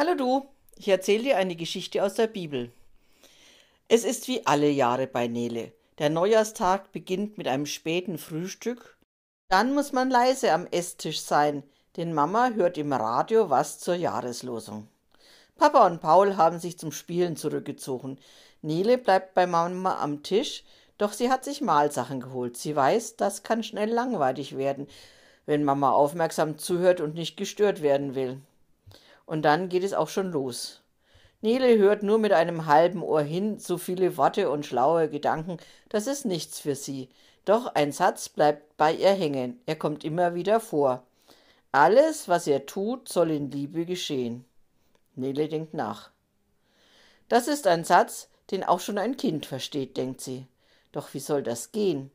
Hallo du, ich erzähle dir eine Geschichte aus der Bibel. Es ist wie alle Jahre bei Nele. Der Neujahrstag beginnt mit einem späten Frühstück. Dann muss man leise am Esstisch sein, denn Mama hört im Radio was zur Jahreslosung. Papa und Paul haben sich zum Spielen zurückgezogen. Nele bleibt bei Mama am Tisch, doch sie hat sich Mahlsachen geholt. Sie weiß, das kann schnell langweilig werden, wenn Mama aufmerksam zuhört und nicht gestört werden will. Und dann geht es auch schon los. Nele hört nur mit einem halben Ohr hin, so viele Worte und schlaue Gedanken, das ist nichts für sie. Doch ein Satz bleibt bei ihr hängen, er kommt immer wieder vor. Alles, was er tut, soll in Liebe geschehen. Nele denkt nach. Das ist ein Satz, den auch schon ein Kind versteht, denkt sie. Doch wie soll das gehen?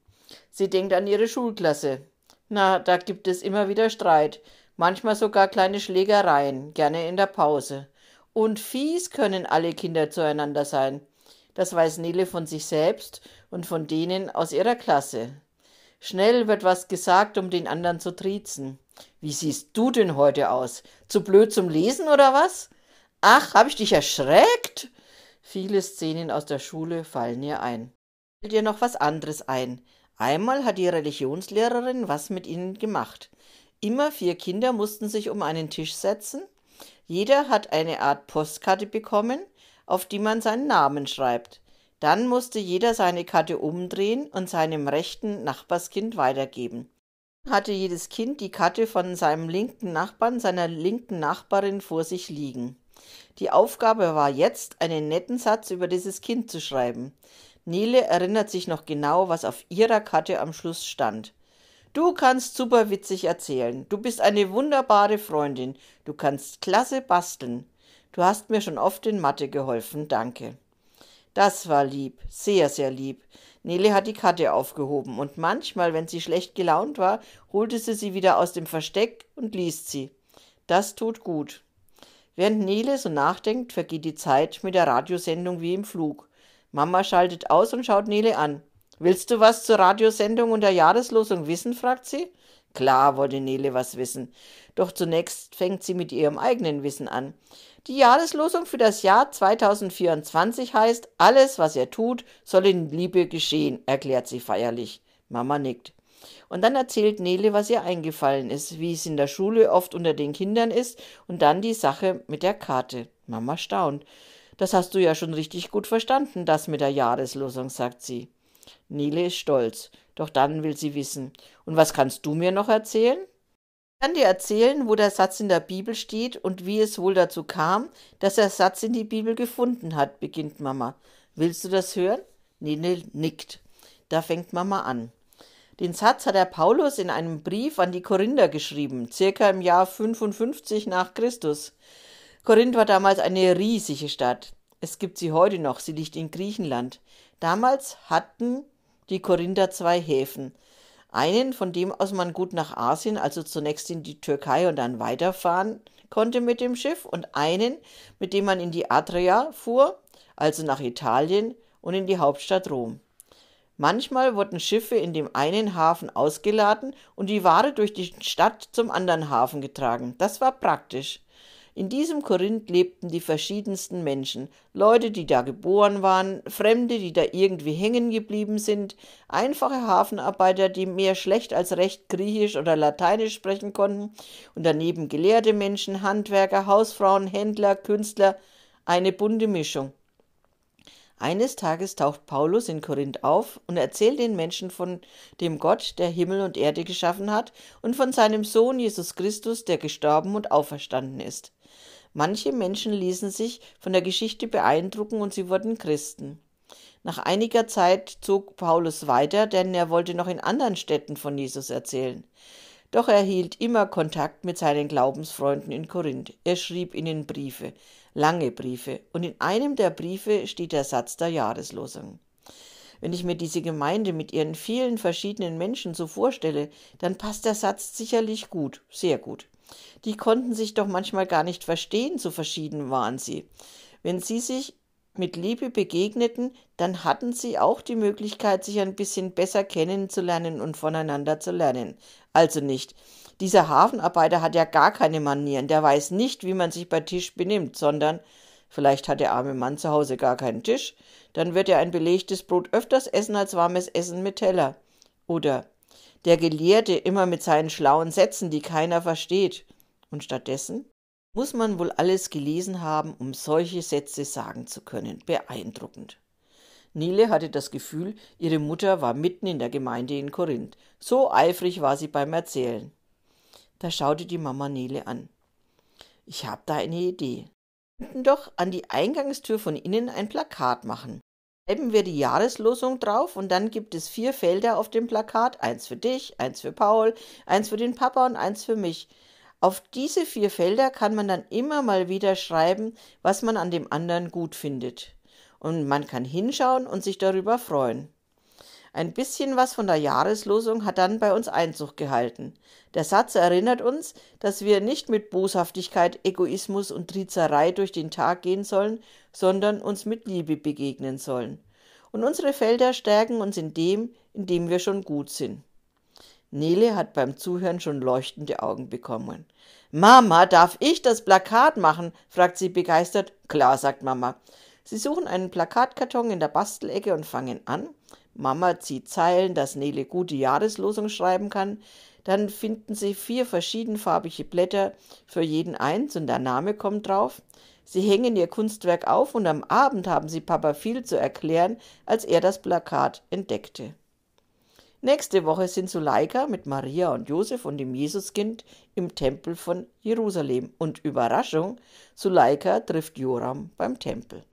Sie denkt an ihre Schulklasse. Na, da gibt es immer wieder Streit manchmal sogar kleine Schlägereien, gerne in der Pause. Und fies können alle Kinder zueinander sein. Das weiß Nele von sich selbst und von denen aus ihrer Klasse. Schnell wird was gesagt, um den anderen zu triezen. Wie siehst du denn heute aus? Zu blöd zum Lesen oder was? Ach, hab ich dich erschreckt? Viele Szenen aus der Schule fallen ihr ein. Fällt dir noch was anderes ein. Einmal hat die Religionslehrerin was mit ihnen gemacht. Immer vier Kinder mussten sich um einen Tisch setzen. Jeder hat eine Art Postkarte bekommen, auf die man seinen Namen schreibt. Dann musste jeder seine Karte umdrehen und seinem rechten Nachbarskind weitergeben. Hatte jedes Kind die Karte von seinem linken Nachbarn, seiner linken Nachbarin vor sich liegen. Die Aufgabe war jetzt, einen netten Satz über dieses Kind zu schreiben. Nele erinnert sich noch genau, was auf ihrer Karte am Schluss stand. Du kannst super witzig erzählen. Du bist eine wunderbare Freundin. Du kannst klasse basteln. Du hast mir schon oft in Mathe geholfen. Danke. Das war lieb, sehr, sehr lieb. Nele hat die Karte aufgehoben und manchmal, wenn sie schlecht gelaunt war, holte sie sie wieder aus dem Versteck und liest sie. Das tut gut. Während Nele so nachdenkt, vergeht die Zeit mit der Radiosendung wie im Flug. Mama schaltet aus und schaut Nele an. Willst du was zur Radiosendung und der Jahreslosung wissen? fragt sie. Klar wollte Nele was wissen. Doch zunächst fängt sie mit ihrem eigenen Wissen an. Die Jahreslosung für das Jahr 2024 heißt, alles, was er tut, soll in Liebe geschehen, erklärt sie feierlich. Mama nickt. Und dann erzählt Nele, was ihr eingefallen ist, wie es in der Schule oft unter den Kindern ist, und dann die Sache mit der Karte. Mama staunt. Das hast du ja schon richtig gut verstanden, das mit der Jahreslosung, sagt sie. Nele ist stolz, doch dann will sie wissen. Und was kannst du mir noch erzählen? Ich kann dir erzählen, wo der Satz in der Bibel steht und wie es wohl dazu kam, dass der Satz in die Bibel gefunden hat, beginnt Mama. Willst du das hören? Nele nickt. Da fängt Mama an. Den Satz hat der Paulus in einem Brief an die Korinther geschrieben, circa im Jahr 55 nach Christus. Korinth war damals eine riesige Stadt. Es gibt sie heute noch, sie liegt in Griechenland. Damals hatten die Korinther zwei Häfen. Einen, von dem aus man gut nach Asien, also zunächst in die Türkei und dann weiterfahren konnte mit dem Schiff, und einen, mit dem man in die Adria fuhr, also nach Italien und in die Hauptstadt Rom. Manchmal wurden Schiffe in dem einen Hafen ausgeladen und die Ware durch die Stadt zum anderen Hafen getragen. Das war praktisch. In diesem Korinth lebten die verschiedensten Menschen, Leute, die da geboren waren, Fremde, die da irgendwie hängen geblieben sind, einfache Hafenarbeiter, die mehr schlecht als recht Griechisch oder Lateinisch sprechen konnten, und daneben gelehrte Menschen, Handwerker, Hausfrauen, Händler, Künstler, eine bunte Mischung. Eines Tages taucht Paulus in Korinth auf und erzählt den Menschen von dem Gott, der Himmel und Erde geschaffen hat, und von seinem Sohn Jesus Christus, der gestorben und auferstanden ist. Manche Menschen ließen sich von der Geschichte beeindrucken und sie wurden Christen. Nach einiger Zeit zog Paulus weiter, denn er wollte noch in anderen Städten von Jesus erzählen. Doch er hielt immer Kontakt mit seinen Glaubensfreunden in Korinth. Er schrieb ihnen Briefe, lange Briefe, und in einem der Briefe steht der Satz der Jahreslosung. Wenn ich mir diese Gemeinde mit ihren vielen verschiedenen Menschen so vorstelle, dann passt der Satz sicherlich gut, sehr gut. Die konnten sich doch manchmal gar nicht verstehen, so verschieden waren sie. Wenn sie sich mit Liebe begegneten, dann hatten sie auch die Möglichkeit, sich ein bisschen besser kennenzulernen und voneinander zu lernen. Also nicht, Dieser Hafenarbeiter hat ja gar keine Manieren, der weiß nicht, wie man sich bei Tisch benimmt, sondern vielleicht hat der arme Mann zu Hause gar keinen Tisch, dann wird er ein belegtes Brot öfters essen als warmes Essen mit Teller. Oder der Gelehrte immer mit seinen schlauen Sätzen, die keiner versteht. Und stattdessen muss man wohl alles gelesen haben, um solche Sätze sagen zu können. Beeindruckend. Nele hatte das Gefühl, ihre Mutter war mitten in der Gemeinde in Korinth. So eifrig war sie beim Erzählen. Da schaute die Mama Nele an. Ich hab da eine Idee. Wir könnten doch an die Eingangstür von innen ein Plakat machen. Schreiben wir die Jahreslosung drauf und dann gibt es vier Felder auf dem Plakat. Eins für dich, eins für Paul, eins für den Papa und eins für mich. Auf diese vier Felder kann man dann immer mal wieder schreiben, was man an dem anderen gut findet. Und man kann hinschauen und sich darüber freuen. Ein bisschen was von der Jahreslosung hat dann bei uns Einzug gehalten. Der Satz erinnert uns, dass wir nicht mit Boshaftigkeit, Egoismus und Trizerei durch den Tag gehen sollen, sondern uns mit Liebe begegnen sollen. Und unsere Felder stärken uns in dem, in dem wir schon gut sind. Nele hat beim Zuhören schon leuchtende Augen bekommen. Mama, darf ich das Plakat machen? fragt sie begeistert. Klar, sagt Mama. Sie suchen einen Plakatkarton in der Bastelecke und fangen an. Mama zieht Zeilen, dass Nele gute Jahreslosung schreiben kann. Dann finden sie vier verschiedenfarbige Blätter, für jeden eins und der Name kommt drauf. Sie hängen ihr Kunstwerk auf und am Abend haben sie Papa viel zu erklären, als er das Plakat entdeckte. Nächste Woche sind Suleika mit Maria und Josef und dem Jesuskind im Tempel von Jerusalem. Und Überraschung, Suleika trifft Joram beim Tempel.